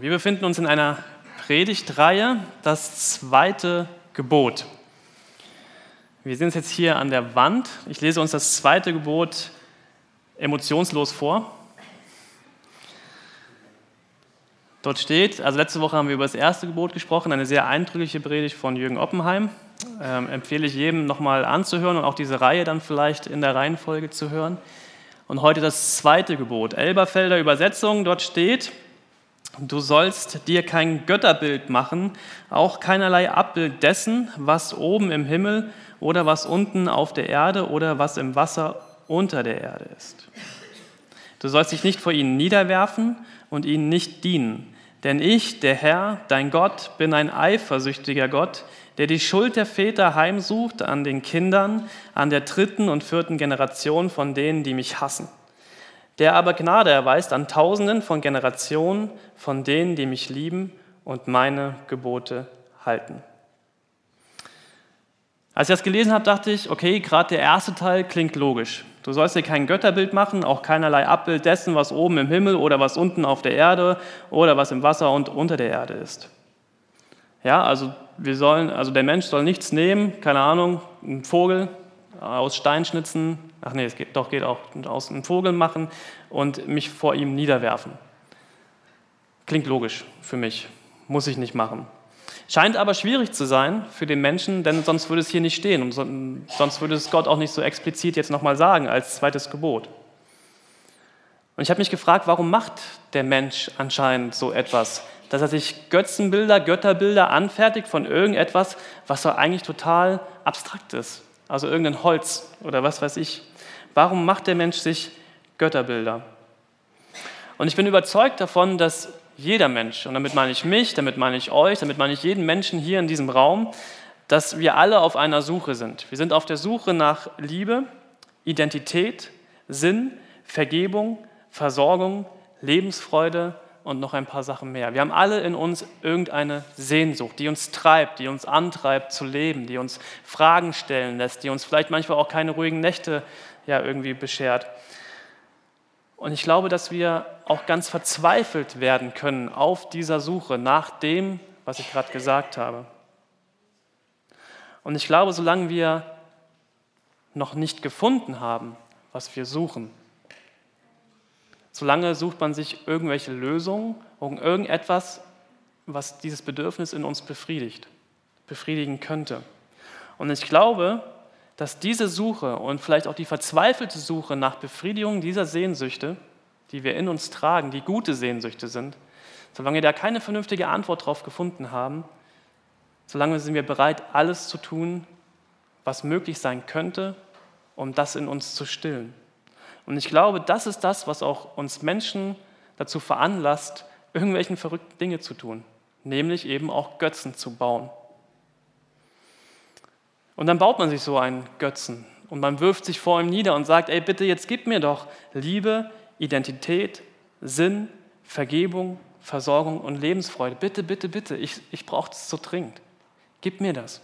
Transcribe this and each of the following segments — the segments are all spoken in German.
Wir befinden uns in einer Predigtreihe, das zweite Gebot. Wir sind jetzt hier an der Wand. Ich lese uns das zweite Gebot emotionslos vor. Dort steht, also letzte Woche haben wir über das erste Gebot gesprochen, eine sehr eindrückliche Predigt von Jürgen Oppenheim. Ähm, empfehle ich jedem nochmal anzuhören und auch diese Reihe dann vielleicht in der Reihenfolge zu hören. Und heute das zweite Gebot, Elberfelder Übersetzung, dort steht, Du sollst dir kein Götterbild machen, auch keinerlei Abbild dessen, was oben im Himmel oder was unten auf der Erde oder was im Wasser unter der Erde ist. Du sollst dich nicht vor ihnen niederwerfen und ihnen nicht dienen. Denn ich, der Herr, dein Gott, bin ein eifersüchtiger Gott, der die Schuld der Väter heimsucht an den Kindern, an der dritten und vierten Generation von denen, die mich hassen der aber Gnade erweist an Tausenden von Generationen von denen, die mich lieben und meine Gebote halten. Als ich das gelesen habe, dachte ich, okay, gerade der erste Teil klingt logisch. Du sollst dir kein Götterbild machen, auch keinerlei Abbild dessen, was oben im Himmel oder was unten auf der Erde oder was im Wasser und unter der Erde ist. Ja, also wir sollen, also der Mensch soll nichts nehmen, keine Ahnung, einen Vogel aus Stein schnitzen, ach nee, es geht, doch geht auch aus einem Vogel machen und mich vor ihm niederwerfen. Klingt logisch für mich, muss ich nicht machen. Scheint aber schwierig zu sein für den Menschen, denn sonst würde es hier nicht stehen und sonst würde es Gott auch nicht so explizit jetzt nochmal sagen als zweites Gebot. Und ich habe mich gefragt, warum macht der Mensch anscheinend so etwas, dass er sich Götzenbilder, Götterbilder anfertigt von irgendetwas, was doch eigentlich total abstrakt ist, also irgendein Holz oder was weiß ich. Warum macht der Mensch sich Götterbilder? Und ich bin überzeugt davon, dass jeder Mensch, und damit meine ich mich, damit meine ich euch, damit meine ich jeden Menschen hier in diesem Raum, dass wir alle auf einer Suche sind. Wir sind auf der Suche nach Liebe, Identität, Sinn, Vergebung, Versorgung, Lebensfreude und noch ein paar Sachen mehr. Wir haben alle in uns irgendeine Sehnsucht, die uns treibt, die uns antreibt zu leben, die uns Fragen stellen lässt, die uns vielleicht manchmal auch keine ruhigen Nächte ja irgendwie beschert. Und ich glaube, dass wir auch ganz verzweifelt werden können auf dieser Suche nach dem, was ich gerade gesagt habe. Und ich glaube, solange wir noch nicht gefunden haben, was wir suchen, solange sucht man sich irgendwelche Lösungen irgendetwas, was dieses Bedürfnis in uns befriedigt, befriedigen könnte. Und ich glaube, dass diese Suche und vielleicht auch die verzweifelte Suche nach Befriedigung dieser Sehnsüchte, die wir in uns tragen, die gute Sehnsüchte sind, solange wir da keine vernünftige Antwort darauf gefunden haben, solange sind wir bereit, alles zu tun, was möglich sein könnte, um das in uns zu stillen. Und ich glaube, das ist das, was auch uns Menschen dazu veranlasst, irgendwelchen verrückten Dinge zu tun, nämlich eben auch Götzen zu bauen. Und dann baut man sich so einen Götzen und man wirft sich vor ihm nieder und sagt, ey bitte, jetzt gib mir doch Liebe, Identität, Sinn, Vergebung, Versorgung und Lebensfreude. Bitte, bitte, bitte, ich, ich brauche das so dringend. Gib mir das.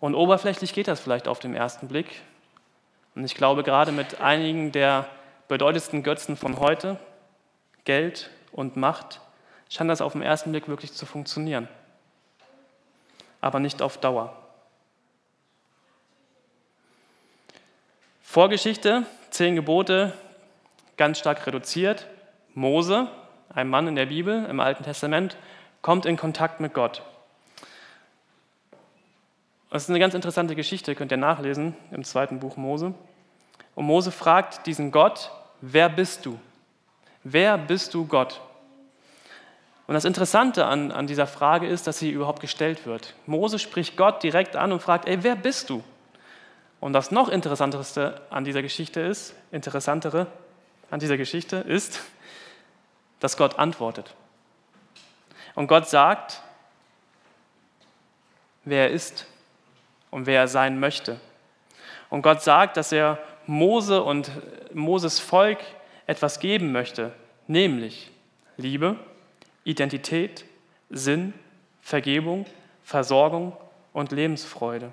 Und oberflächlich geht das vielleicht auf den ersten Blick. Und ich glaube, gerade mit einigen der bedeutendsten Götzen von heute, Geld und Macht, scheint das auf den ersten Blick wirklich zu funktionieren aber nicht auf Dauer. Vorgeschichte, zehn Gebote, ganz stark reduziert. Mose, ein Mann in der Bibel, im Alten Testament, kommt in Kontakt mit Gott. Das ist eine ganz interessante Geschichte, könnt ihr nachlesen im zweiten Buch Mose. Und Mose fragt diesen Gott, wer bist du? Wer bist du Gott? Und das Interessante an, an dieser Frage ist, dass sie überhaupt gestellt wird. Mose spricht Gott direkt an und fragt, ey, wer bist du? Und das noch Interessantere an dieser Geschichte ist, interessantere an dieser Geschichte ist, dass Gott antwortet. Und Gott sagt, wer er ist und wer er sein möchte. Und Gott sagt, dass er Mose und Moses Volk etwas geben möchte, nämlich Liebe, Identität, Sinn, Vergebung, Versorgung und Lebensfreude.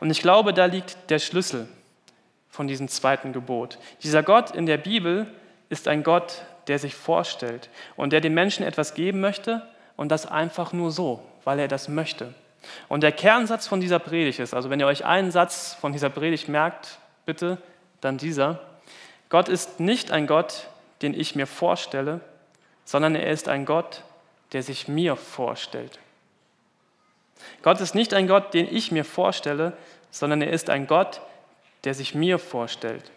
Und ich glaube, da liegt der Schlüssel von diesem zweiten Gebot. Dieser Gott in der Bibel ist ein Gott der sich vorstellt und der den Menschen etwas geben möchte und das einfach nur so, weil er das möchte. Und der Kernsatz von dieser Predigt ist, also wenn ihr euch einen Satz von dieser Predigt merkt, bitte, dann dieser. Gott ist nicht ein Gott, den ich mir vorstelle, sondern er ist ein Gott, der sich mir vorstellt. Gott ist nicht ein Gott, den ich mir vorstelle, sondern er ist ein Gott, der sich mir vorstellt.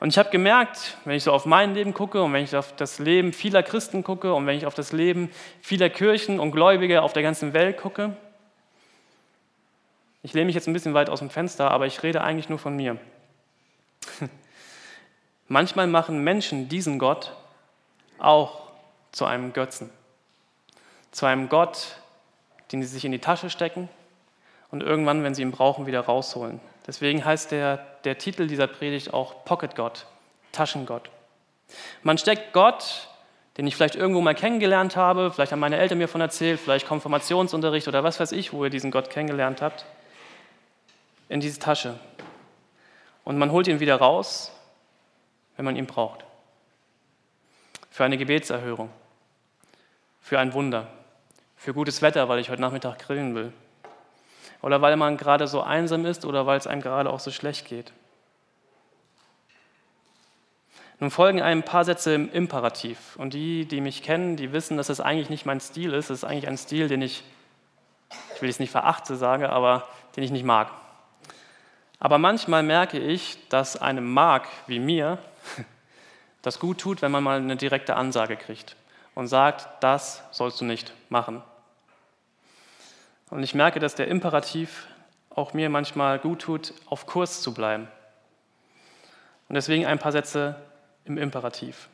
Und ich habe gemerkt, wenn ich so auf mein Leben gucke und wenn ich auf das Leben vieler Christen gucke und wenn ich auf das Leben vieler Kirchen und Gläubige auf der ganzen Welt gucke, ich lehne mich jetzt ein bisschen weit aus dem Fenster, aber ich rede eigentlich nur von mir. Manchmal machen Menschen diesen Gott auch zu einem Götzen, zu einem Gott, den sie sich in die Tasche stecken und irgendwann, wenn sie ihn brauchen, wieder rausholen. Deswegen heißt der, der Titel dieser Predigt auch Pocket Gott, Taschengott. Man steckt Gott, den ich vielleicht irgendwo mal kennengelernt habe, vielleicht haben meine Eltern mir von erzählt, vielleicht Konfirmationsunterricht oder was weiß ich, wo ihr diesen Gott kennengelernt habt, in diese Tasche. Und man holt ihn wieder raus, wenn man ihn braucht. Für eine Gebetserhörung, für ein Wunder, für gutes Wetter, weil ich heute Nachmittag grillen will oder weil man gerade so einsam ist oder weil es einem gerade auch so schlecht geht. Nun folgen ein paar Sätze im Imperativ. Und die, die mich kennen, die wissen, dass es das eigentlich nicht mein Stil ist. Es ist eigentlich ein Stil, den ich, ich will es nicht verachte sage, aber den ich nicht mag. Aber manchmal merke ich, dass einem mag wie mir das gut tut, wenn man mal eine direkte Ansage kriegt und sagt, das sollst du nicht machen. Und ich merke, dass der Imperativ auch mir manchmal gut tut, auf Kurs zu bleiben. Und deswegen ein paar Sätze im Imperativ.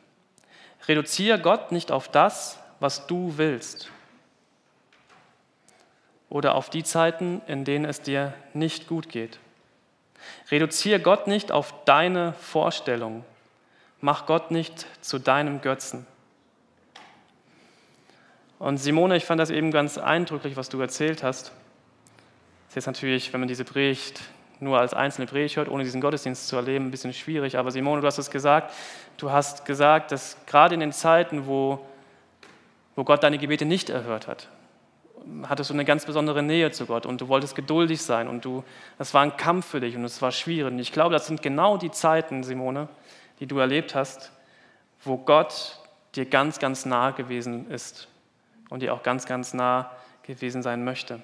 Reduziere Gott nicht auf das, was du willst. Oder auf die Zeiten, in denen es dir nicht gut geht. Reduziere Gott nicht auf deine Vorstellung. Mach Gott nicht zu deinem Götzen. Und Simone, ich fand das eben ganz eindrücklich, was du erzählt hast. Das ist jetzt natürlich, wenn man diese Predigt nur als einzelne Predigt hört, ohne diesen Gottesdienst zu erleben, ein bisschen schwierig. Aber Simone, du hast es gesagt. Du hast gesagt, dass gerade in den Zeiten, wo, wo Gott deine Gebete nicht erhört hat, hattest du eine ganz besondere Nähe zu Gott und du wolltest geduldig sein und du, das war ein Kampf für dich und es war schwierig. Und ich glaube, das sind genau die Zeiten, Simone, die du erlebt hast, wo Gott dir ganz, ganz nahe gewesen ist und dir auch ganz, ganz nah gewesen sein möchte.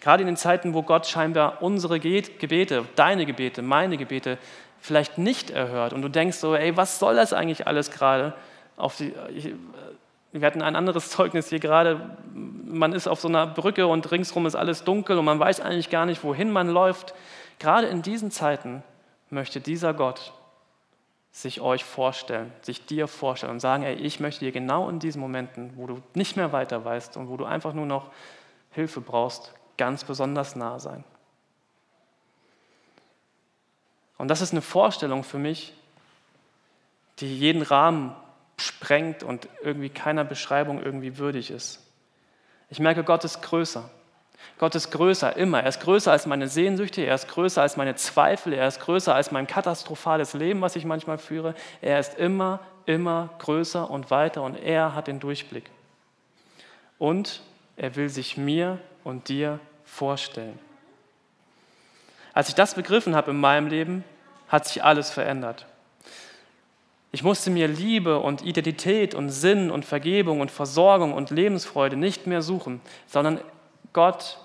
Gerade in den Zeiten, wo Gott scheinbar unsere Gebete, deine Gebete, meine Gebete vielleicht nicht erhört und du denkst so, ey, was soll das eigentlich alles gerade? wir hatten ein anderes Zeugnis hier gerade, man ist auf so einer Brücke und ringsrum ist alles dunkel und man weiß eigentlich gar nicht, wohin man läuft. Gerade in diesen Zeiten möchte dieser Gott sich euch vorstellen, sich dir vorstellen und sagen, ey, ich möchte dir genau in diesen Momenten, wo du nicht mehr weiter weißt und wo du einfach nur noch Hilfe brauchst, ganz besonders nah sein. Und das ist eine Vorstellung für mich, die jeden Rahmen sprengt und irgendwie keiner Beschreibung irgendwie würdig ist. Ich merke, Gott ist größer. Gott ist größer, immer. Er ist größer als meine Sehnsüchte, er ist größer als meine Zweifel, er ist größer als mein katastrophales Leben, was ich manchmal führe. Er ist immer, immer größer und weiter und er hat den Durchblick. Und er will sich mir und dir vorstellen. Als ich das begriffen habe in meinem Leben, hat sich alles verändert. Ich musste mir Liebe und Identität und Sinn und Vergebung und Versorgung und Lebensfreude nicht mehr suchen, sondern Gott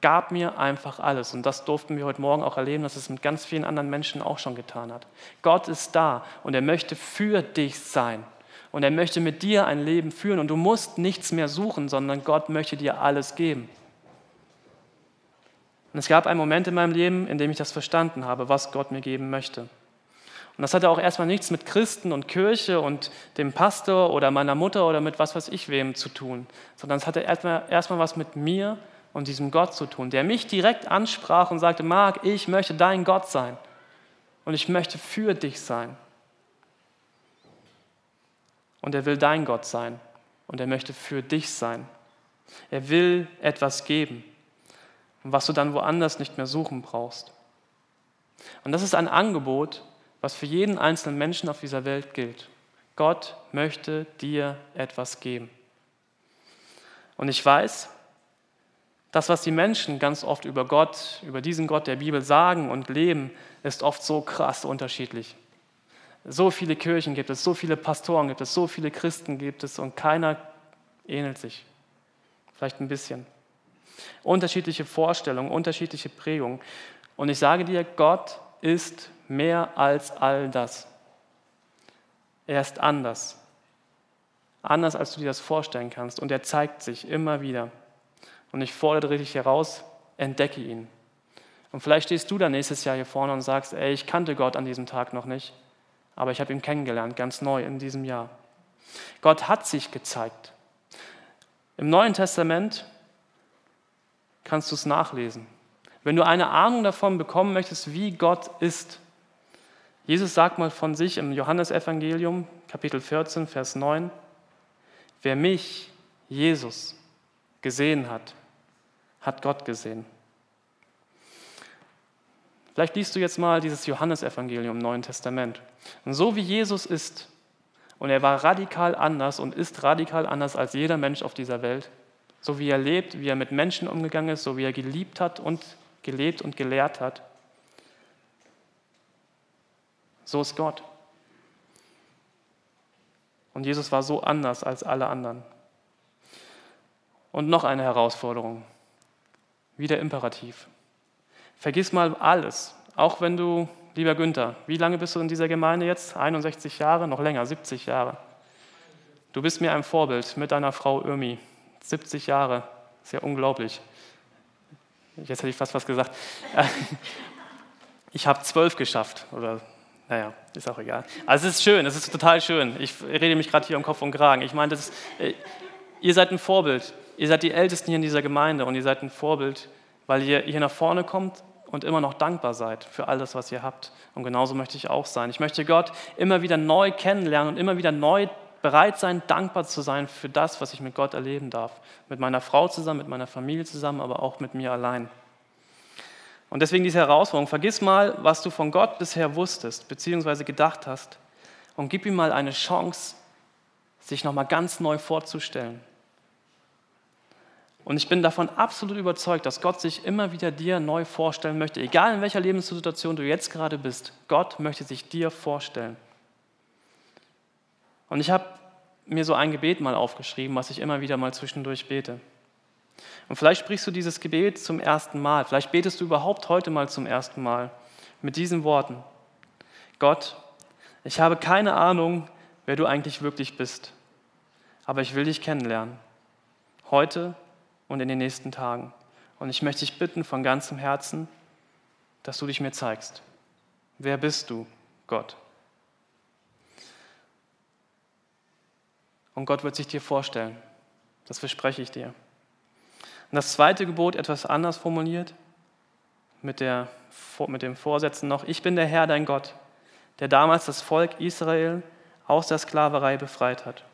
gab mir einfach alles. Und das durften wir heute Morgen auch erleben, dass es mit ganz vielen anderen Menschen auch schon getan hat. Gott ist da und er möchte für dich sein. Und er möchte mit dir ein Leben führen. Und du musst nichts mehr suchen, sondern Gott möchte dir alles geben. Und es gab einen Moment in meinem Leben, in dem ich das verstanden habe, was Gott mir geben möchte. Und das hatte auch erstmal nichts mit Christen und Kirche und dem Pastor oder meiner Mutter oder mit was weiß ich wem zu tun, sondern es hatte erstmal was mit mir und diesem Gott zu tun, der mich direkt ansprach und sagte, Marc, ich möchte dein Gott sein und ich möchte für dich sein. Und er will dein Gott sein und er möchte für dich sein. Er will etwas geben, was du dann woanders nicht mehr suchen brauchst. Und das ist ein Angebot, was für jeden einzelnen Menschen auf dieser Welt gilt. Gott möchte dir etwas geben. Und ich weiß, das, was die Menschen ganz oft über Gott, über diesen Gott der Bibel sagen und leben, ist oft so krass unterschiedlich. So viele Kirchen gibt es, so viele Pastoren gibt es, so viele Christen gibt es und keiner ähnelt sich. Vielleicht ein bisschen. Unterschiedliche Vorstellungen, unterschiedliche Prägungen. Und ich sage dir, Gott ist mehr als all das. Er ist anders. Anders, als du dir das vorstellen kannst. Und er zeigt sich immer wieder. Und ich fordere dich heraus, entdecke ihn. Und vielleicht stehst du dann nächstes Jahr hier vorne und sagst, ey, ich kannte Gott an diesem Tag noch nicht, aber ich habe ihn kennengelernt, ganz neu in diesem Jahr. Gott hat sich gezeigt. Im Neuen Testament kannst du es nachlesen. Wenn du eine Ahnung davon bekommen möchtest, wie Gott ist, Jesus sagt mal von sich im Johannesevangelium, Kapitel 14, Vers 9, wer mich, Jesus, gesehen hat, hat Gott gesehen. Vielleicht liest du jetzt mal dieses Johannesevangelium im Neuen Testament. Und so wie Jesus ist, und er war radikal anders und ist radikal anders als jeder Mensch auf dieser Welt, so wie er lebt, wie er mit Menschen umgegangen ist, so wie er geliebt hat und gelebt und gelehrt hat, so ist Gott. Und Jesus war so anders als alle anderen. Und noch eine Herausforderung, wieder imperativ. Vergiss mal alles, auch wenn du, lieber Günther, wie lange bist du in dieser Gemeinde jetzt? 61 Jahre, noch länger, 70 Jahre. Du bist mir ein Vorbild mit deiner Frau Irmi. 70 Jahre, ist ja unglaublich. Jetzt hätte ich fast was gesagt. Ich habe zwölf geschafft, oder naja, ist auch egal. Also es ist schön, es ist total schön. Ich rede mich gerade hier um Kopf und Kragen. Ich meine, ist, äh, ihr seid ein Vorbild. Ihr seid die Ältesten hier in dieser Gemeinde und ihr seid ein Vorbild, weil ihr hier nach vorne kommt und immer noch dankbar seid für all das, was ihr habt. Und genauso möchte ich auch sein. Ich möchte Gott immer wieder neu kennenlernen und immer wieder neu bereit sein, dankbar zu sein für das, was ich mit Gott erleben darf. Mit meiner Frau zusammen, mit meiner Familie zusammen, aber auch mit mir allein. Und deswegen diese Herausforderung, vergiss mal, was du von Gott bisher wusstest, beziehungsweise gedacht hast, und gib ihm mal eine Chance, sich nochmal ganz neu vorzustellen. Und ich bin davon absolut überzeugt, dass Gott sich immer wieder dir neu vorstellen möchte, egal in welcher Lebenssituation du jetzt gerade bist. Gott möchte sich dir vorstellen. Und ich habe mir so ein Gebet mal aufgeschrieben, was ich immer wieder mal zwischendurch bete. Und vielleicht sprichst du dieses Gebet zum ersten Mal. Vielleicht betest du überhaupt heute mal zum ersten Mal mit diesen Worten. Gott, ich habe keine Ahnung, wer du eigentlich wirklich bist, aber ich will dich kennenlernen. Heute und in den nächsten Tagen. Und ich möchte dich bitten von ganzem Herzen, dass du dich mir zeigst. Wer bist du, Gott? Und Gott wird sich dir vorstellen. Das verspreche ich dir. Und das zweite Gebot etwas anders formuliert, mit, der, mit dem Vorsätzen noch, ich bin der Herr, dein Gott, der damals das Volk Israel aus der Sklaverei befreit hat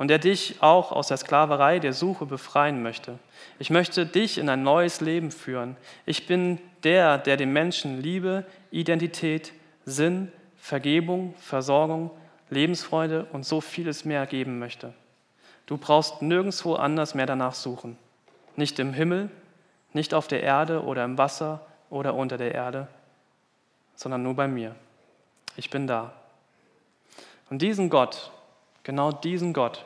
und der dich auch aus der Sklaverei der Suche befreien möchte. Ich möchte dich in ein neues Leben führen. Ich bin der, der den Menschen Liebe, Identität, Sinn, Vergebung, Versorgung, Lebensfreude und so vieles mehr geben möchte. Du brauchst nirgendwo anders mehr danach suchen. Nicht im Himmel, nicht auf der Erde oder im Wasser oder unter der Erde, sondern nur bei mir. Ich bin da. Und diesen Gott, genau diesen Gott,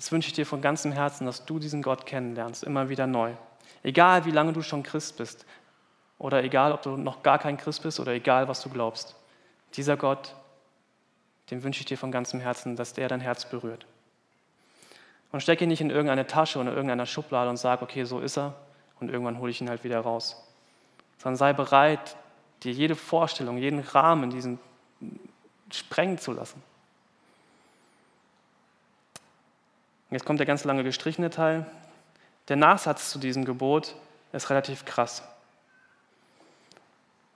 das wünsche ich dir von ganzem Herzen, dass du diesen Gott kennenlernst, immer wieder neu. Egal wie lange du schon Christ bist oder egal ob du noch gar kein Christ bist oder egal was du glaubst. Dieser Gott, dem wünsche ich dir von ganzem Herzen, dass der dein Herz berührt. Und stecke ihn nicht in irgendeine Tasche oder irgendeiner Schublade und sag, okay, so ist er und irgendwann hole ich ihn halt wieder raus. Sondern sei bereit, dir jede Vorstellung, jeden Rahmen, diesen sprengen zu lassen. Jetzt kommt der ganz lange gestrichene Teil. Der Nachsatz zu diesem Gebot ist relativ krass.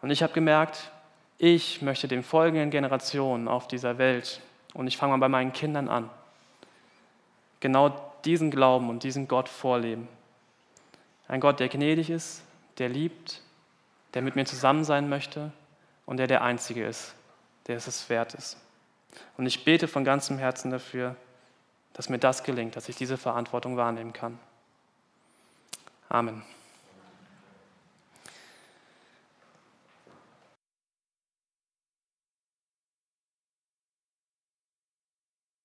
Und ich habe gemerkt, ich möchte den folgenden Generationen auf dieser Welt, und ich fange mal bei meinen Kindern an, genau diesen Glauben und diesen Gott vorleben. Ein Gott, der gnädig ist, der liebt, der mit mir zusammen sein möchte und der der Einzige ist, der es wert ist. Und ich bete von ganzem Herzen dafür, dass mir das gelingt, dass ich diese Verantwortung wahrnehmen kann. Amen.